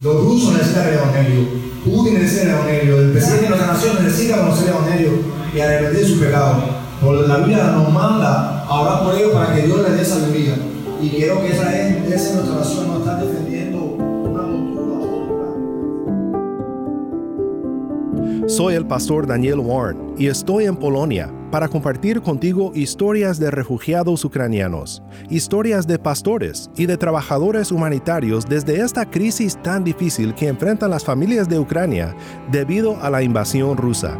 Los rusos necesitan el Evangelio, Putin necesita el Evangelio, el presidente de nuestra nación necesita conocer el Evangelio y arrepentir su pecado. Por la Biblia nos manda a orar por ellos para que Dios les dé sabiduría. Y quiero que esa es, esa es nuestra oración, no estar defendiendo una cultura. Soy el pastor Daniel Warren y estoy en Polonia para compartir contigo historias de refugiados ucranianos, historias de pastores y de trabajadores humanitarios desde esta crisis tan difícil que enfrentan las familias de Ucrania debido a la invasión rusa.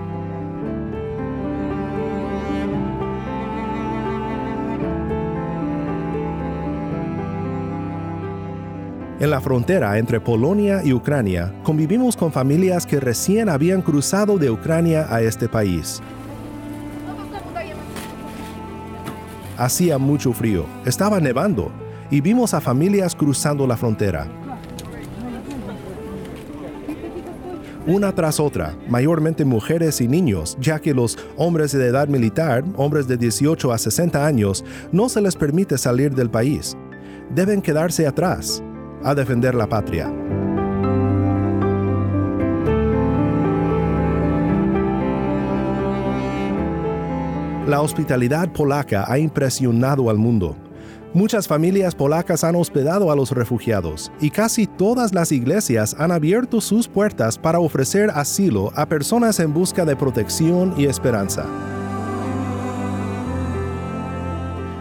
En la frontera entre Polonia y Ucrania, convivimos con familias que recién habían cruzado de Ucrania a este país. Hacía mucho frío, estaba nevando y vimos a familias cruzando la frontera. Una tras otra, mayormente mujeres y niños, ya que los hombres de edad militar, hombres de 18 a 60 años, no se les permite salir del país. Deben quedarse atrás a defender la patria. La hospitalidad polaca ha impresionado al mundo. Muchas familias polacas han hospedado a los refugiados y casi todas las iglesias han abierto sus puertas para ofrecer asilo a personas en busca de protección y esperanza.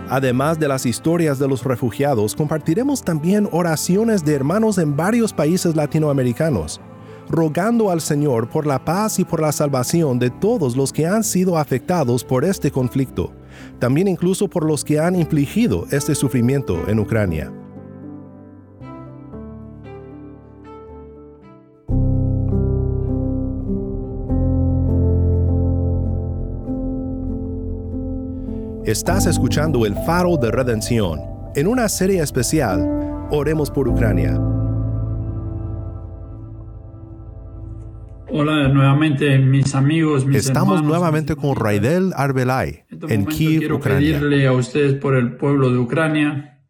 Además de las historias de los refugiados, compartiremos también oraciones de hermanos en varios países latinoamericanos, rogando al Señor por la paz y por la salvación de todos los que han sido afectados por este conflicto, también incluso por los que han infligido este sufrimiento en Ucrania. Estás escuchando el faro de redención. En una serie especial, Oremos por Ucrania. Hola nuevamente mis amigos, mis Estamos hermanos, nuevamente mis con. Raidel Arbelay En este en Kiev, quiero Ucrania. pedirle a ustedes por el pueblo de Ucrania.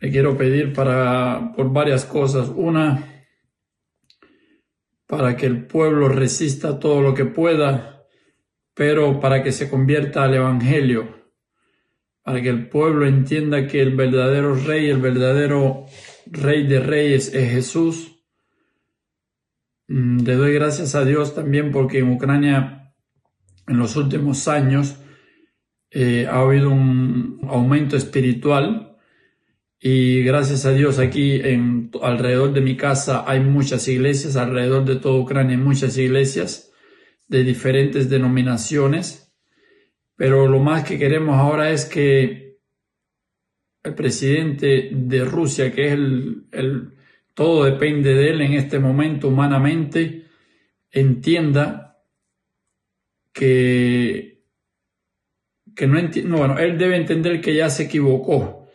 Le quiero pedir para por varias cosas. Una, para que el pueblo resista todo lo que pueda, pero para que se convierta al evangelio. Para que el pueblo entienda que el verdadero rey, el verdadero rey de reyes es Jesús. Mm, Le doy gracias a Dios también porque en Ucrania en los últimos años eh, ha habido un aumento espiritual y gracias a Dios aquí en, alrededor de mi casa hay muchas iglesias, alrededor de toda Ucrania hay muchas iglesias de diferentes denominaciones, pero lo más que queremos ahora es que el presidente de Rusia, que es el, el todo depende de él en este momento humanamente, entienda que, que no entiende, bueno, él debe entender que ya se equivocó,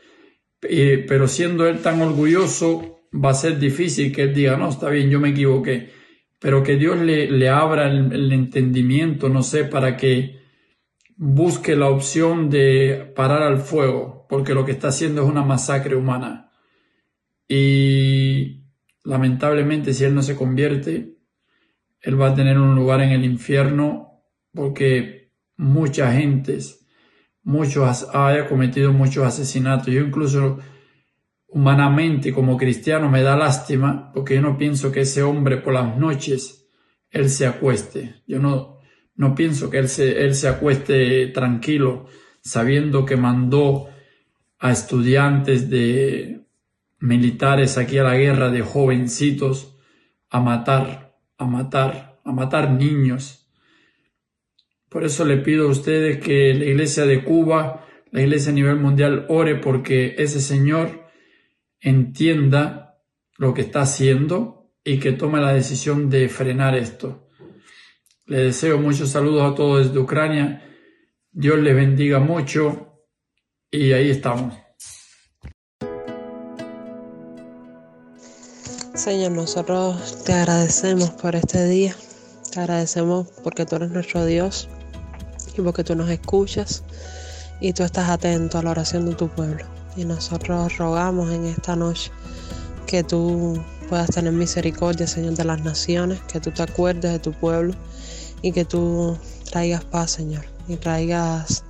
eh, pero siendo él tan orgulloso, va a ser difícil que él diga, no, está bien, yo me equivoqué, pero que Dios le, le abra el, el entendimiento, no sé, para que busque la opción de parar al fuego, porque lo que está haciendo es una masacre humana. Y lamentablemente si él no se convierte, él va a tener un lugar en el infierno porque mucha gente, muchos haya cometido muchos asesinatos. Yo incluso humanamente como cristiano me da lástima porque yo no pienso que ese hombre por las noches él se acueste. Yo no, no pienso que él se, él se acueste tranquilo sabiendo que mandó a estudiantes de militares aquí a la guerra de jovencitos a matar, a matar, a matar niños. Por eso le pido a ustedes que la iglesia de Cuba, la iglesia a nivel mundial, ore porque ese Señor entienda lo que está haciendo y que tome la decisión de frenar esto. Le deseo muchos saludos a todos desde Ucrania. Dios les bendiga mucho y ahí estamos. Señor, nosotros te agradecemos por este día. Te agradecemos porque tú eres nuestro Dios y porque tú nos escuchas y tú estás atento a la oración de tu pueblo. Y nosotros rogamos en esta noche que tú puedas tener misericordia, Señor, de las naciones, que tú te acuerdes de tu pueblo y que tú traigas paz, Señor, y traigas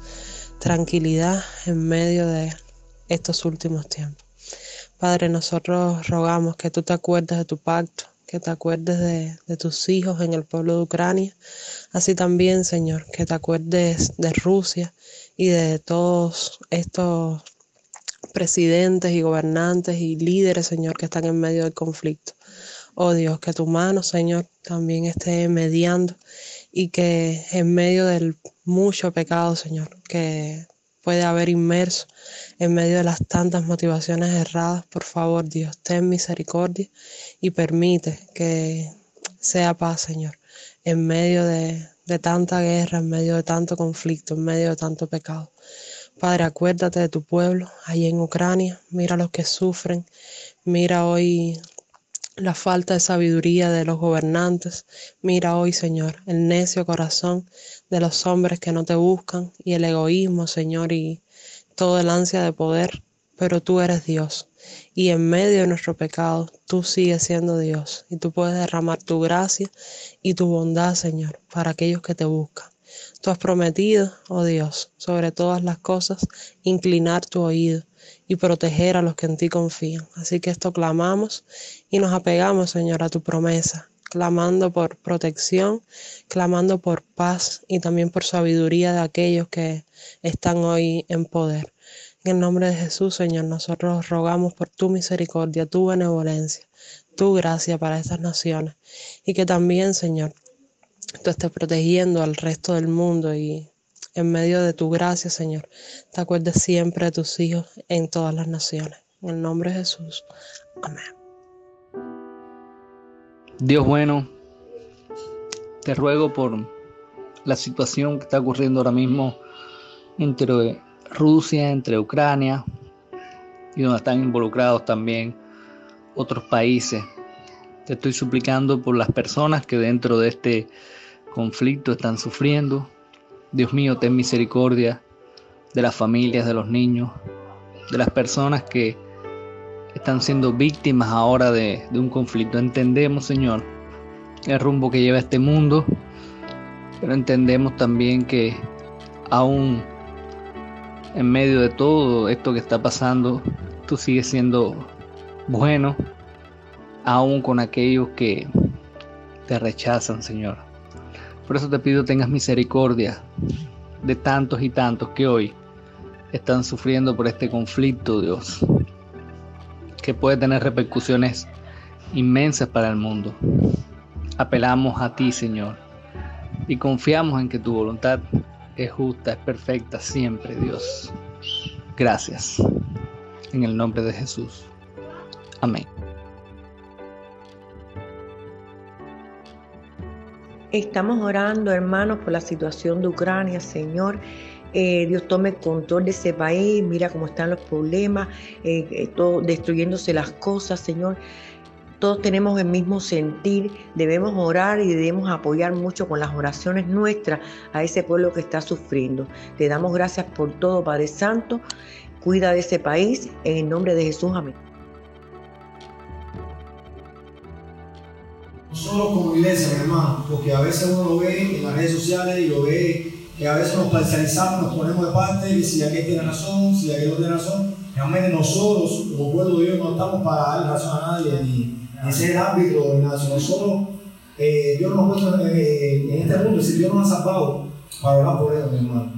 tranquilidad en medio de estos últimos tiempos. Padre, nosotros rogamos que tú te acuerdes de tu pacto, que te acuerdes de, de, tus hijos en el pueblo de Ucrania, así también, Señor, que te acuerdes de Rusia y de todos estos presidentes y gobernantes y líderes, Señor, que están en medio del conflicto. Oh Dios, que tu mano, Señor, también esté mediando y que en medio del mucho pecado, Señor, que puede haber inmerso en medio de las tantas motivaciones erradas, por favor, Dios, ten misericordia y permite que sea paz, Señor, en medio de, de tanta guerra, en medio de tanto conflicto, en medio de tanto pecado. Padre, acuérdate de tu pueblo ahí en Ucrania, mira los que sufren, mira hoy la falta de sabiduría de los gobernantes. Mira hoy, Señor, el necio corazón de los hombres que no te buscan y el egoísmo, Señor, y todo el ansia de poder. Pero tú eres Dios y en medio de nuestro pecado tú sigues siendo Dios y tú puedes derramar tu gracia y tu bondad, Señor, para aquellos que te buscan. Tú has prometido, oh Dios, sobre todas las cosas, inclinar tu oído y proteger a los que en ti confían. Así que esto clamamos y nos apegamos, Señor, a tu promesa, clamando por protección, clamando por paz y también por sabiduría de aquellos que están hoy en poder. En el nombre de Jesús, Señor, nosotros rogamos por tu misericordia, tu benevolencia, tu gracia para estas naciones y que también, Señor, tú estés protegiendo al resto del mundo y en medio de tu gracia, Señor, te acuerdes siempre de tus hijos en todas las naciones. En el nombre de Jesús. Amén. Dios bueno, te ruego por la situación que está ocurriendo ahora mismo entre Rusia, entre Ucrania y donde están involucrados también otros países. Te estoy suplicando por las personas que dentro de este conflicto están sufriendo, Dios mío, ten misericordia de las familias, de los niños, de las personas que están siendo víctimas ahora de, un conflicto. Entendemos, Señor, el rumbo que lleva este mundo, pero entendemos también que aún en medio de todo esto que está pasando, tú sigues siendo bueno, aún con aquellos que te rechazan, Señor. Por eso te pido tengas misericordia de tantos y tantos que hoy están sufriendo por este conflicto, Dios, que puede tener repercusiones inmensas para el mundo. Apelamos a ti, Señor, y confiamos en que tu voluntad es justa, es perfecta siempre, Dios. Gracias. En el nombre de Jesús. Amén. Estamos orando, hermanos, por la situación de Ucrania, Señor. Eh, Dios tome control de ese país, mira cómo están los problemas, eh, eh, todo, destruyéndose las cosas, Señor. Todos tenemos el mismo sentir, debemos orar y debemos apoyar mucho con las oraciones nuestras a ese pueblo que está sufriendo. Te damos gracias por todo, Padre Santo. Cuida de ese país, en el nombre de Jesús, amén. Solo mi hermano, porque a veces uno lo ve en las redes sociales y lo ve que a veces nos parcializamos, nos ponemos de parte, y si aquel tiene razón, si aquel no tiene razón. Realmente nosotros, como pueblo de Dios, no estamos para dar razón a nadie, ni, ni ser árbitro, ni nada. Nosotros, eh, Dios nos ha puesto en, este mundo, si Dios nos ha salvado para hablar por ellos, mi hermano.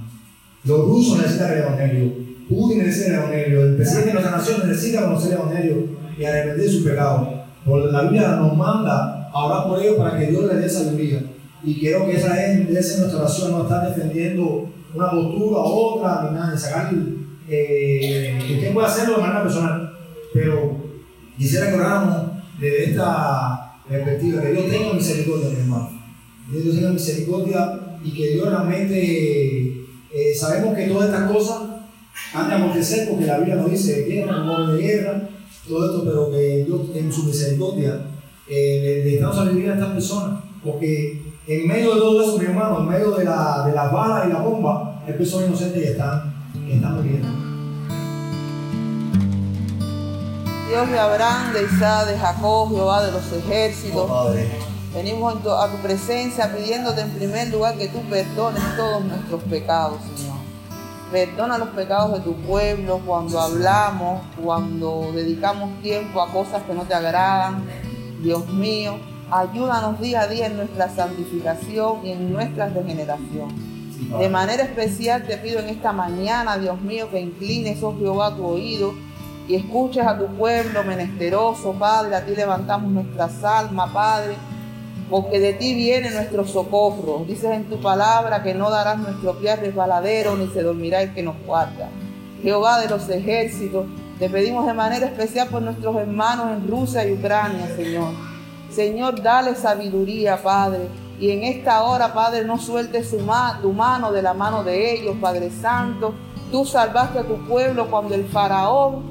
Los rusos necesitan el Evangelio, Putin necesita el Evangelio, el presidente de nuestra nación necesita conocer el Evangelio y arrepentir su pecado. Porque la Biblia nos manda a por ellos para que Dios les dé sabiduría. Y quiero que esa es, esa nuestra oración, no estar defendiendo una postura otra, ni nada, de sacar, eh, usted puede hacerlo de manera personal, pero quisiera que oráramos desde esta perspectiva, que Dios tenga misericordia, mi hermano. Que Dios tenga misericordia y que Dios realmente, eh, sabemos que todas estas cosas han de acontecer porque la Biblia nos dice guerra, no de guerra, todo esto, pero que Dios en su misericordia eh, necesitamos salir a estas personas, porque en medio de todo eso, mi hermano, en medio de, la, de las balas y la bomba, hay personas inocentes que están, que están muriendo. Dios de Abraham, de Isaac, de Jacob, Jehová de los ejércitos. Oh, Venimos a tu presencia pidiéndote en primer lugar que tú perdones todos nuestros pecados, Señor. Perdona los pecados de tu pueblo cuando hablamos, cuando dedicamos tiempo a cosas que no te agradan. Dios mío, ayúdanos día a día en nuestra santificación y en nuestra regeneración. De manera especial te pido en esta mañana, Dios mío, que inclines, oh Jehová, tu oído y escuches a tu pueblo menesteroso, Padre. A ti levantamos nuestras almas, Padre, porque de ti viene nuestro socorro. Dices en tu palabra que no darás nuestro pie resbaladero, ni se dormirá el que nos guarda. Jehová de los ejércitos, te pedimos de manera especial por nuestros hermanos en Rusia y Ucrania, Señor. Señor, dale sabiduría, Padre y en esta hora, Padre, no sueltes tu mano de la mano de ellos, Padre Santo. Tú salvaste a tu pueblo cuando el faraón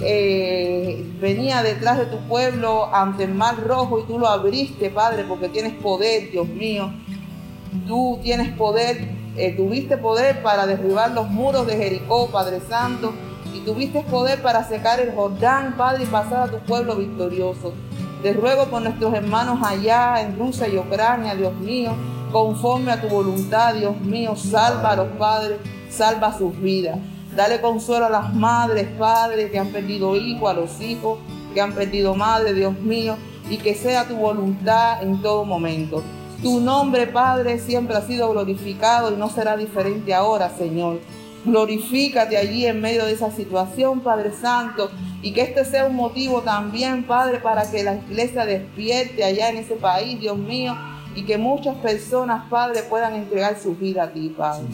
eh, venía detrás de tu pueblo ante el mar rojo y tú lo abriste, Padre, porque tienes poder, Dios mío. Tú tienes poder, eh, tuviste poder para derribar los muros de Jericó, Padre Santo, y tuviste poder para secar el Jordán, Padre, y pasar a tu pueblo victorioso. Te ruego por nuestros hermanos allá en Rusia y Ucrania, Dios mío, conforme a tu voluntad, Dios mío, salva a los padres, salva sus vidas. Dale consuelo a las madres, padres que han perdido hijos, a los hijos que han perdido madre, Dios mío, y que sea tu voluntad en todo momento. Tu nombre, Padre, siempre ha sido glorificado y no será diferente ahora, Señor. Glorifícate allí en medio de esa situación, Padre Santo, y que este sea un motivo también, Padre, para que la iglesia despierte allá en ese país, Dios mío, y que muchas personas, Padre, puedan entregar su vida a ti, Padre.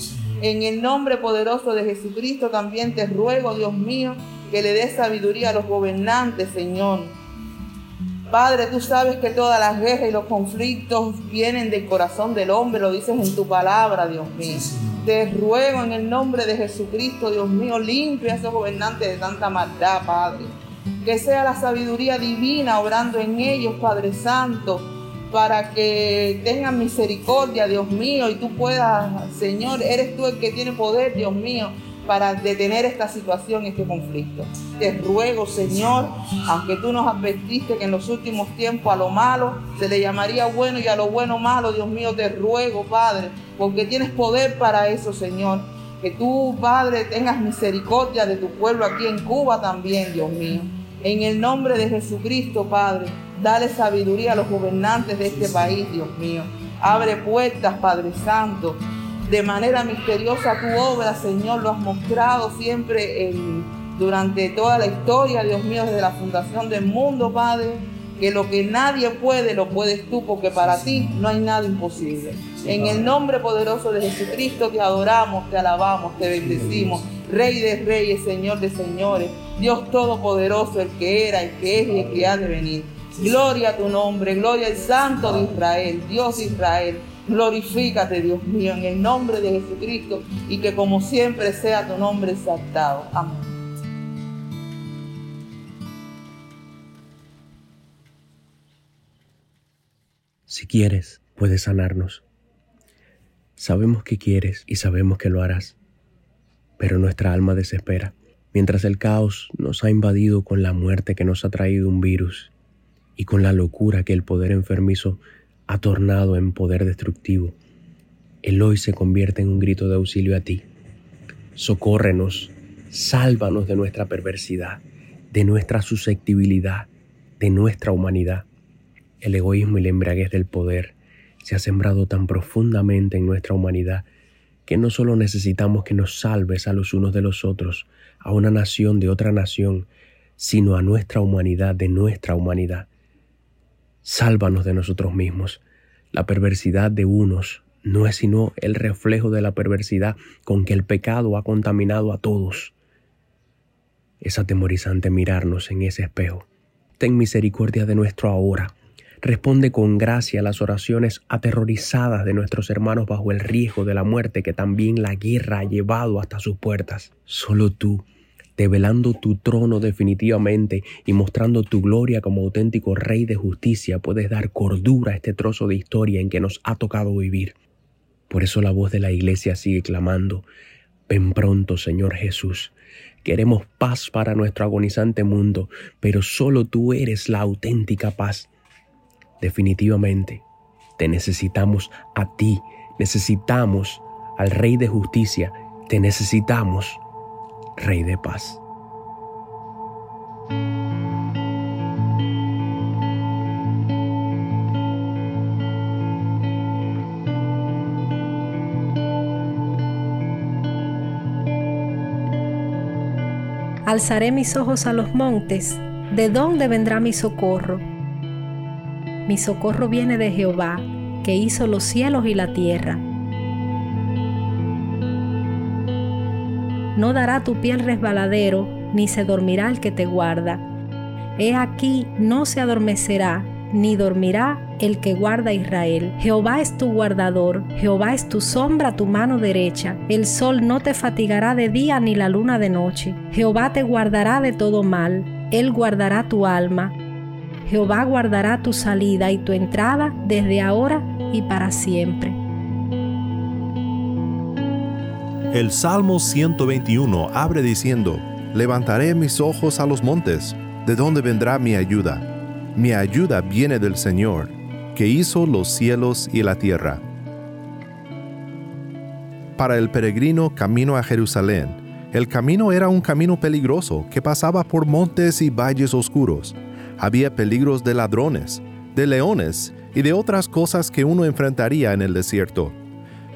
En el nombre poderoso de Jesucristo también te ruego, Dios mío, que le des sabiduría a los gobernantes, Señor. Padre, tú sabes que todas las guerras y los conflictos vienen del corazón del hombre, lo dices en tu palabra, Dios mío. Te ruego en el nombre de Jesucristo, Dios mío, limpia a esos gobernantes de tanta maldad, Padre. Que sea la sabiduría divina obrando en ellos, Padre Santo, para que tengan misericordia, Dios mío, y tú puedas, Señor, eres tú el que tiene poder, Dios mío, para detener esta situación, este conflicto. Te ruego, Señor, aunque tú nos advertiste que en los últimos tiempos a lo malo se le llamaría bueno y a lo bueno malo, Dios mío, te ruego, Padre, porque tienes poder para eso, Señor. Que tú, Padre, tengas misericordia de tu pueblo aquí en Cuba también, Dios mío. En el nombre de Jesucristo, Padre, dale sabiduría a los gobernantes de este país, Dios mío. Abre puertas, Padre Santo de manera misteriosa tu obra, Señor, lo has mostrado siempre durante toda la historia, Dios mío, desde la fundación del mundo, Padre, que lo que nadie puede, lo puedes tú, porque para ti no hay nada imposible. En el nombre poderoso de Jesucristo te adoramos, te alabamos, te bendecimos. Rey de reyes, Señor de señores, Dios todopoderoso, el que era, el que es y el que ha de venir. Gloria a tu nombre, gloria al Santo de Israel, Dios de Israel. Glorifícate, Dios mío, en el nombre de Jesucristo y que como siempre sea tu nombre exaltado. Amén. Si quieres, puedes sanarnos. Sabemos que quieres y sabemos que lo harás, pero nuestra alma desespera, mientras el caos nos ha invadido con la muerte que nos ha traído un virus y con la locura que el poder enfermizo ha tornado en poder destructivo, el hoy se convierte en un grito de auxilio a ti. Socórrenos, sálvanos de nuestra perversidad, de nuestra susceptibilidad, de nuestra humanidad. El egoísmo y la embriaguez del poder se ha sembrado tan profundamente en nuestra humanidad que no solo necesitamos que nos salves a los unos de los otros, a una nación de otra nación, sino a nuestra humanidad de nuestra humanidad. Sálvanos de nosotros mismos. La perversidad de unos no es sino el reflejo de la perversidad con que el pecado ha contaminado a todos. Es atemorizante mirarnos en ese espejo. Ten misericordia de nuestro ahora. Responde con gracia a las oraciones aterrorizadas de nuestros hermanos bajo el riesgo de la muerte que también la guerra ha llevado hasta sus puertas. Solo tú, develando tu trono definitivamente y mostrando tu gloria como auténtico Rey de justicia, puedes dar cordura a este trozo de historia en que nos ha tocado vivir. Por eso la voz de la iglesia sigue clamando, ven pronto, Señor Jesús, Queremos paz para nuestro agonizante mundo, pero solo tú eres la auténtica paz. Definitivamente, te necesitamos a ti, necesitamos al Rey de Justicia, te necesitamos, Rey de Paz. Alzaré mis ojos a los montes, ¿de dónde vendrá mi socorro? Mi socorro viene de Jehová, que hizo los cielos y la tierra. No dará tu piel resbaladero, ni se dormirá el que te guarda. He aquí, no se adormecerá, ni dormirá el que guarda Israel. Jehová es tu guardador, Jehová es tu sombra, tu mano derecha. El sol no te fatigará de día ni la luna de noche. Jehová te guardará de todo mal, Él guardará tu alma. Jehová guardará tu salida y tu entrada desde ahora y para siempre. El Salmo 121 abre diciendo, Levantaré mis ojos a los montes, ¿de dónde vendrá mi ayuda? Mi ayuda viene del Señor, que hizo los cielos y la tierra. Para el peregrino camino a Jerusalén, el camino era un camino peligroso que pasaba por montes y valles oscuros. Había peligros de ladrones, de leones y de otras cosas que uno enfrentaría en el desierto.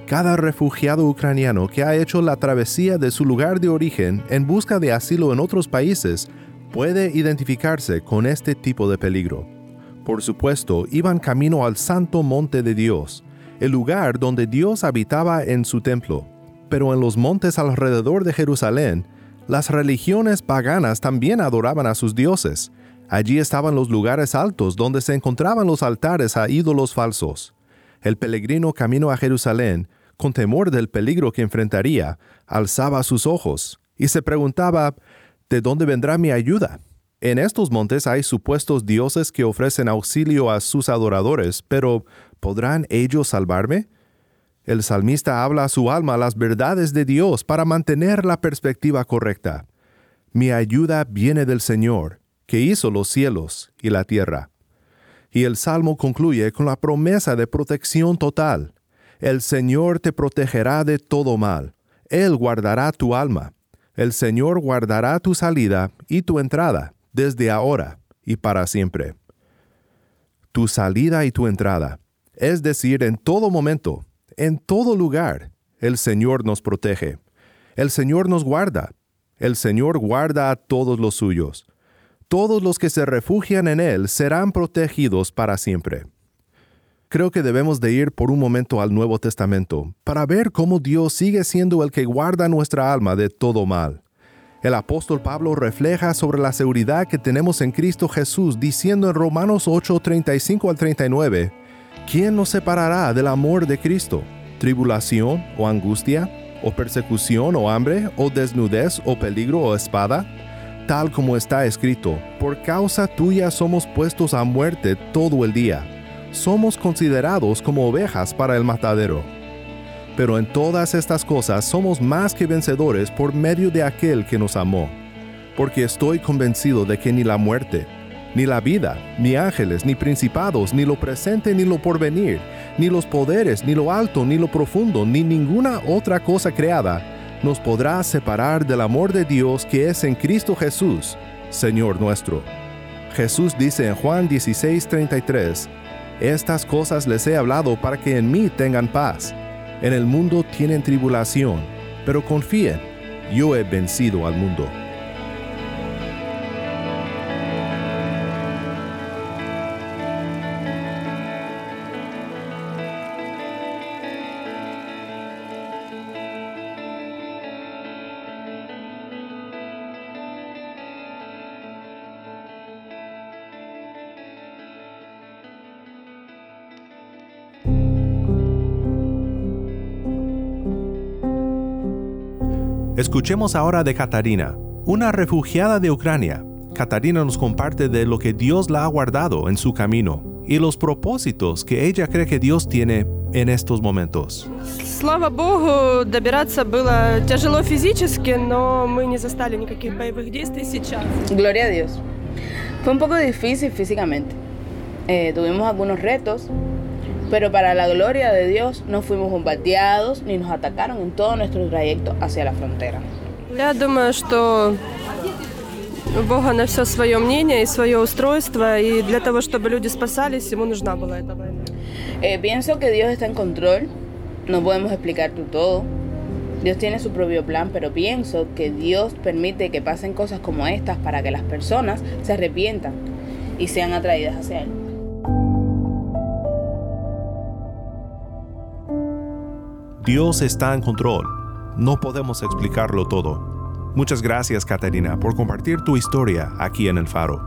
Cada refugiado ucraniano que ha hecho la travesía de su lugar de origen en busca de asilo en otros países puede identificarse con este tipo de peligro. Por supuesto, iban camino al santo monte de Dios, el lugar donde Dios habitaba en su templo. Pero en los montes alrededor de Jerusalén, las religiones paganas también adoraban a sus dioses. Allí estaban los lugares altos donde se encontraban los altares a ídolos falsos. El peregrino camino a Jerusalén, con temor del peligro que enfrentaría, alzaba sus ojos y se preguntaba, ¿de dónde vendrá mi ayuda? En estos montes hay supuestos dioses que ofrecen auxilio a sus adoradores, pero ¿podrán ellos salvarme? El salmista habla a su alma las verdades de Dios para mantener la perspectiva correcta. Mi ayuda viene del Señor, que hizo los cielos y la tierra. Y el salmo concluye con la promesa de protección total. El Señor te protegerá de todo mal. Él guardará tu alma. El Señor guardará tu salida y tu entrada, desde ahora y para siempre. Tu salida y tu entrada, es decir, en todo momento, en todo lugar, el Señor nos protege. El Señor nos guarda. El Señor guarda a todos los suyos. Todos los que se refugian en Él serán protegidos para siempre creo que debemos de ir por un momento al Nuevo Testamento para ver cómo Dios sigue siendo el que guarda nuestra alma de todo mal. El apóstol Pablo refleja sobre la seguridad que tenemos en Cristo Jesús diciendo en Romanos 8, 35 al 39, ¿quién nos separará del amor de Cristo? ¿Tribulación o angustia? ¿O persecución o hambre? ¿O desnudez o peligro o espada? Tal como está escrito, por causa tuya somos puestos a muerte todo el día somos considerados como ovejas para el matadero. Pero en todas estas cosas somos más que vencedores por medio de aquel que nos amó. Porque estoy convencido de que ni la muerte, ni la vida, ni ángeles, ni principados, ni lo presente, ni lo porvenir, ni los poderes, ni lo alto, ni lo profundo, ni ninguna otra cosa creada, nos podrá separar del amor de Dios que es en Cristo Jesús, Señor nuestro. Jesús dice en Juan 16:33, estas cosas les he hablado para que en mí tengan paz. En el mundo tienen tribulación, pero confíen, yo he vencido al mundo. Escuchemos ahora de Katarina, una refugiada de Ucrania. Katarina nos comparte de lo que Dios la ha guardado en su camino y los propósitos que ella cree que Dios tiene en estos momentos. Gloria a Dios. Fue un poco difícil físicamente. Eh, tuvimos algunos retos, pero para la gloria de Dios no fuimos bombardeados ni nos atacaron en todo nuestro trayecto hacia la frontera. Я думаю, что у Бога на все свое мнение и свое устройство, и для того, чтобы люди спасались, ему нужна была эта война. Eh, pienso que Dios está en control. No podemos explicarte todo. Dios tiene su propio plan, pero pienso que Dios permite que pasen cosas como estas para que las personas se arrepientan y sean atraídas hacia Él. Dios está en control. No podemos explicarlo todo. Muchas gracias, Caterina, por compartir tu historia aquí en el Faro.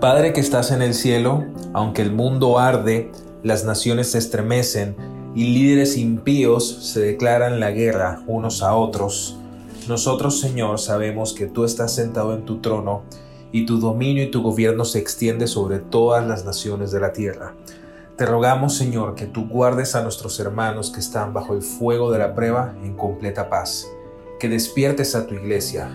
Padre que estás en el cielo, aunque el mundo arde, las naciones se estremecen y líderes impíos se declaran la guerra unos a otros, nosotros, Señor, sabemos que tú estás sentado en tu trono y tu dominio y tu gobierno se extiende sobre todas las naciones de la tierra. Te rogamos, Señor, que tú guardes a nuestros hermanos que están bajo el fuego de la prueba en completa paz, que despiertes a tu iglesia,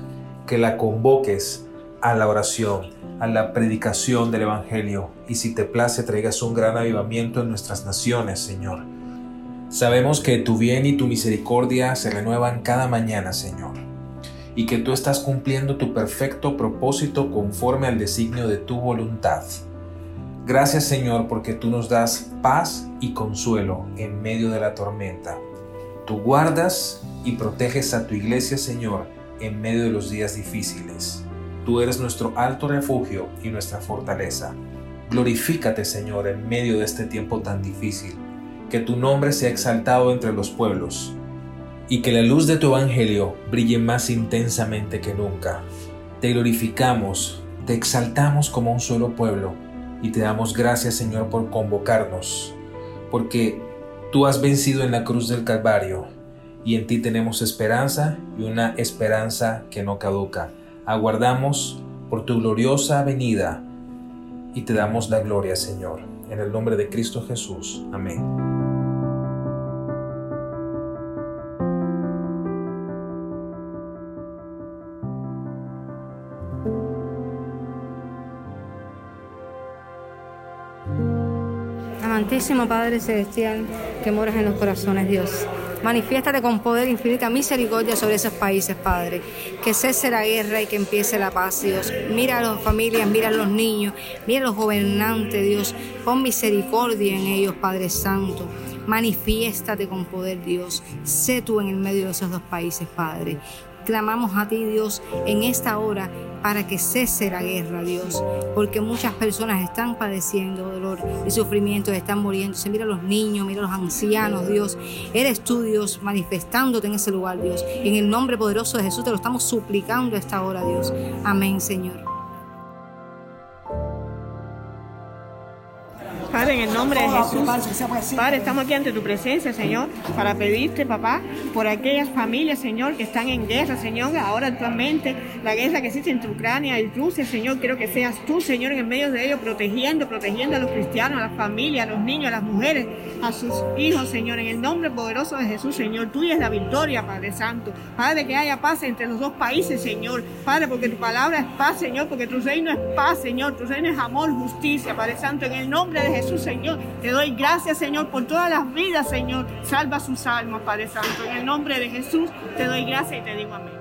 que la convoques a la oración, a la predicación del Evangelio y si te place traigas un gran avivamiento en nuestras naciones, Señor. Sabemos que tu bien y tu misericordia se renuevan cada mañana, Señor, y que tú estás cumpliendo tu perfecto propósito conforme al designio de tu voluntad. Gracias, Señor, porque tú nos das paz y consuelo en medio de la tormenta. Tú guardas y proteges a tu iglesia, Señor, en medio de los días difíciles. Tú eres nuestro alto refugio y nuestra fortaleza. Glorifícate, Señor, en medio de este tiempo tan difícil. Que tu nombre sea exaltado entre los pueblos y que la luz de tu Evangelio brille más intensamente que nunca. Te glorificamos, te exaltamos como un solo pueblo y te damos gracias, Señor, por convocarnos, porque tú has vencido en la cruz del Calvario y en ti tenemos esperanza y una esperanza que no caduca aguardamos por tu gloriosa venida y te damos la gloria, Señor. En el nombre de Cristo Jesús. Amén. Amantísimo Padre Celestial, que moras en los corazones, Dios. Manifiéstate con poder infinita misericordia sobre esos países, Padre. Que cese la guerra y que empiece la paz, Dios. Mira a las familias, mira a los niños, mira a los gobernantes, Dios. Pon misericordia en ellos, Padre Santo. Manifiéstate con poder, Dios. Sé tú en el medio de esos dos países, Padre. Clamamos a ti, Dios, en esta hora para que cese la guerra, Dios, porque muchas personas están padeciendo dolor y sufrimiento, están muriendo. Mira a los niños, mira a los ancianos, Dios. Eres tú, Dios, manifestándote en ese lugar, Dios. En el nombre poderoso de Jesús te lo estamos suplicando esta hora, Dios. Amén, Señor. Padre, en el nombre de Jesús, Padre, estamos aquí ante tu presencia, Señor, para pedirte, papá, por aquellas familias, Señor, que están en guerra, Señor, ahora actualmente, la guerra que existe entre Ucrania y Rusia, Señor, quiero que seas tú, Señor, en medio de ellos, protegiendo, protegiendo a los cristianos, a las familias, a los niños, a las mujeres, a sus hijos, Señor, en el nombre poderoso de Jesús, Señor, tuya es la victoria, Padre Santo. Padre, que haya paz entre los dos países, Señor. Padre, porque tu palabra es paz, Señor, porque tu reino es paz, Señor, tu reino es amor, justicia, Padre Santo, en el nombre de Jesús. Jesús, Señor. Te doy gracias, Señor, por todas las vidas, Señor. Salva sus almas, Padre Santo. En el nombre de Jesús te doy gracias y te digo amén.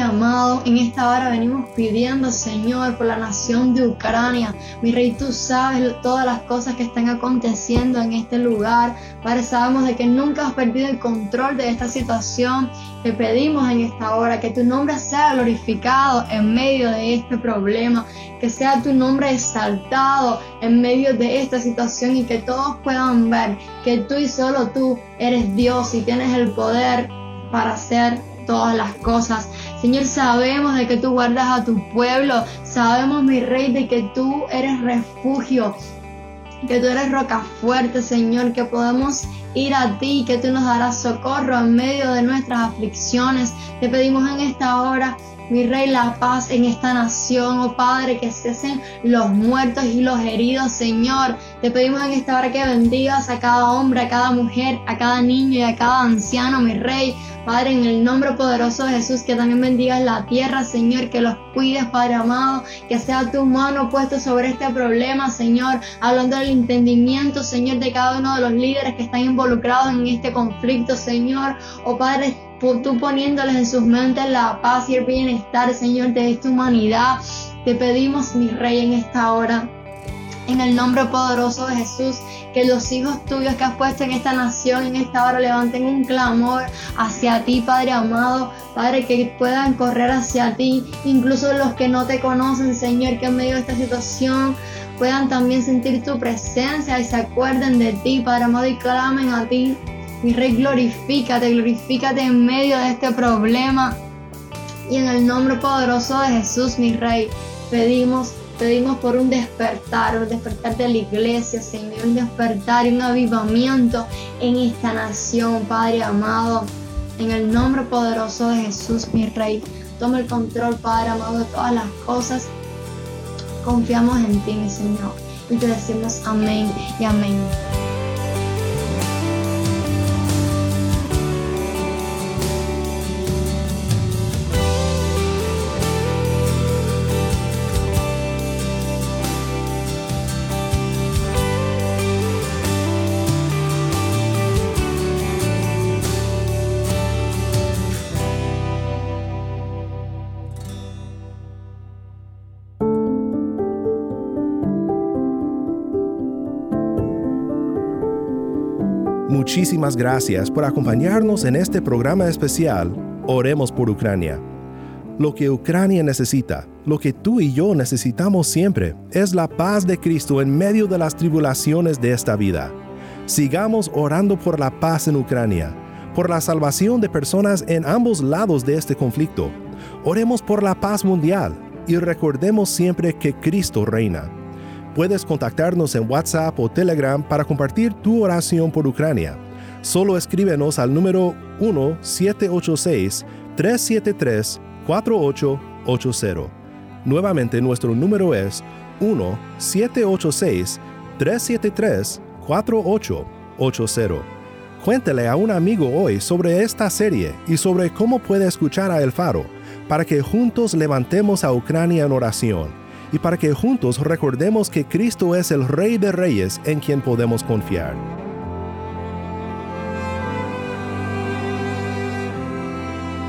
Amado, en esta hora venimos pidiendo, Señor, por la nación de Ucrania. Mi Rey, tú sabes todas las cosas que están aconteciendo en este lugar. Padre, sabemos de que nunca has perdido el control de esta situación. Te pedimos en esta hora que tu nombre sea glorificado en medio de este problema, que sea tu nombre exaltado en medio de esta situación y que todos puedan ver que tú y solo tú eres Dios y tienes el poder para hacer todas las cosas. Señor, sabemos de que tú guardas a tu pueblo, sabemos, mi rey, de que tú eres refugio, que tú eres roca fuerte, Señor, que podemos ir a ti, que tú nos darás socorro en medio de nuestras aflicciones. Te pedimos en esta hora mi Rey, la paz en esta nación, oh Padre, que cesen los muertos y los heridos, Señor. Te pedimos en esta hora que bendigas a cada hombre, a cada mujer, a cada niño y a cada anciano, mi Rey. Padre, en el nombre poderoso de Jesús, que también bendigas la tierra, Señor, que los cuides, Padre amado, que sea tu mano puesta sobre este problema, Señor, hablando del entendimiento, Señor, de cada uno de los líderes que están involucrados en este conflicto, Señor. Oh Padre, tú poniéndoles en sus mentes la paz y el bienestar, Señor, de esta humanidad. Te pedimos, mi Rey, en esta hora, en el nombre poderoso de Jesús, que los hijos tuyos que has puesto en esta nación, en esta hora, levanten un clamor hacia ti, Padre amado, Padre, que puedan correr hacia ti, incluso los que no te conocen, Señor, que en medio de esta situación puedan también sentir tu presencia y se acuerden de ti, Padre amado, y clamen a ti. Mi Rey, glorifícate, glorifícate en medio de este problema. Y en el nombre poderoso de Jesús, mi Rey, pedimos, pedimos por un despertar, un despertar de la iglesia, Señor, un despertar y un avivamiento en esta nación, Padre amado. En el nombre poderoso de Jesús, mi Rey, toma el control, Padre amado, de todas las cosas. Confiamos en ti, mi Señor, y te decimos amén y amén. Muchísimas gracias por acompañarnos en este programa especial Oremos por Ucrania. Lo que Ucrania necesita, lo que tú y yo necesitamos siempre, es la paz de Cristo en medio de las tribulaciones de esta vida. Sigamos orando por la paz en Ucrania, por la salvación de personas en ambos lados de este conflicto. Oremos por la paz mundial y recordemos siempre que Cristo reina. Puedes contactarnos en WhatsApp o Telegram para compartir tu oración por Ucrania. Solo escríbenos al número 1-786-373-4880. Nuevamente nuestro número es 1-786-373-4880. Cuéntele a un amigo hoy sobre esta serie y sobre cómo puede escuchar a El Faro para que juntos levantemos a Ucrania en oración y para que juntos recordemos que Cristo es el Rey de Reyes en quien podemos confiar.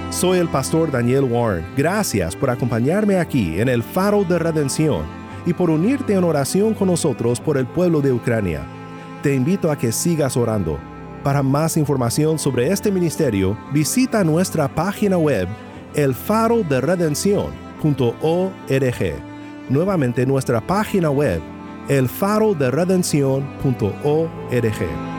Soy el pastor Daniel Warren. Gracias por acompañarme aquí en el Faro de Redención y por unirte en oración con nosotros por el pueblo de Ucrania. Te invito a que sigas orando. Para más información sobre este ministerio, visita nuestra página web elfaroderedención.org nuevamente nuestra página web elfaroderedención.org.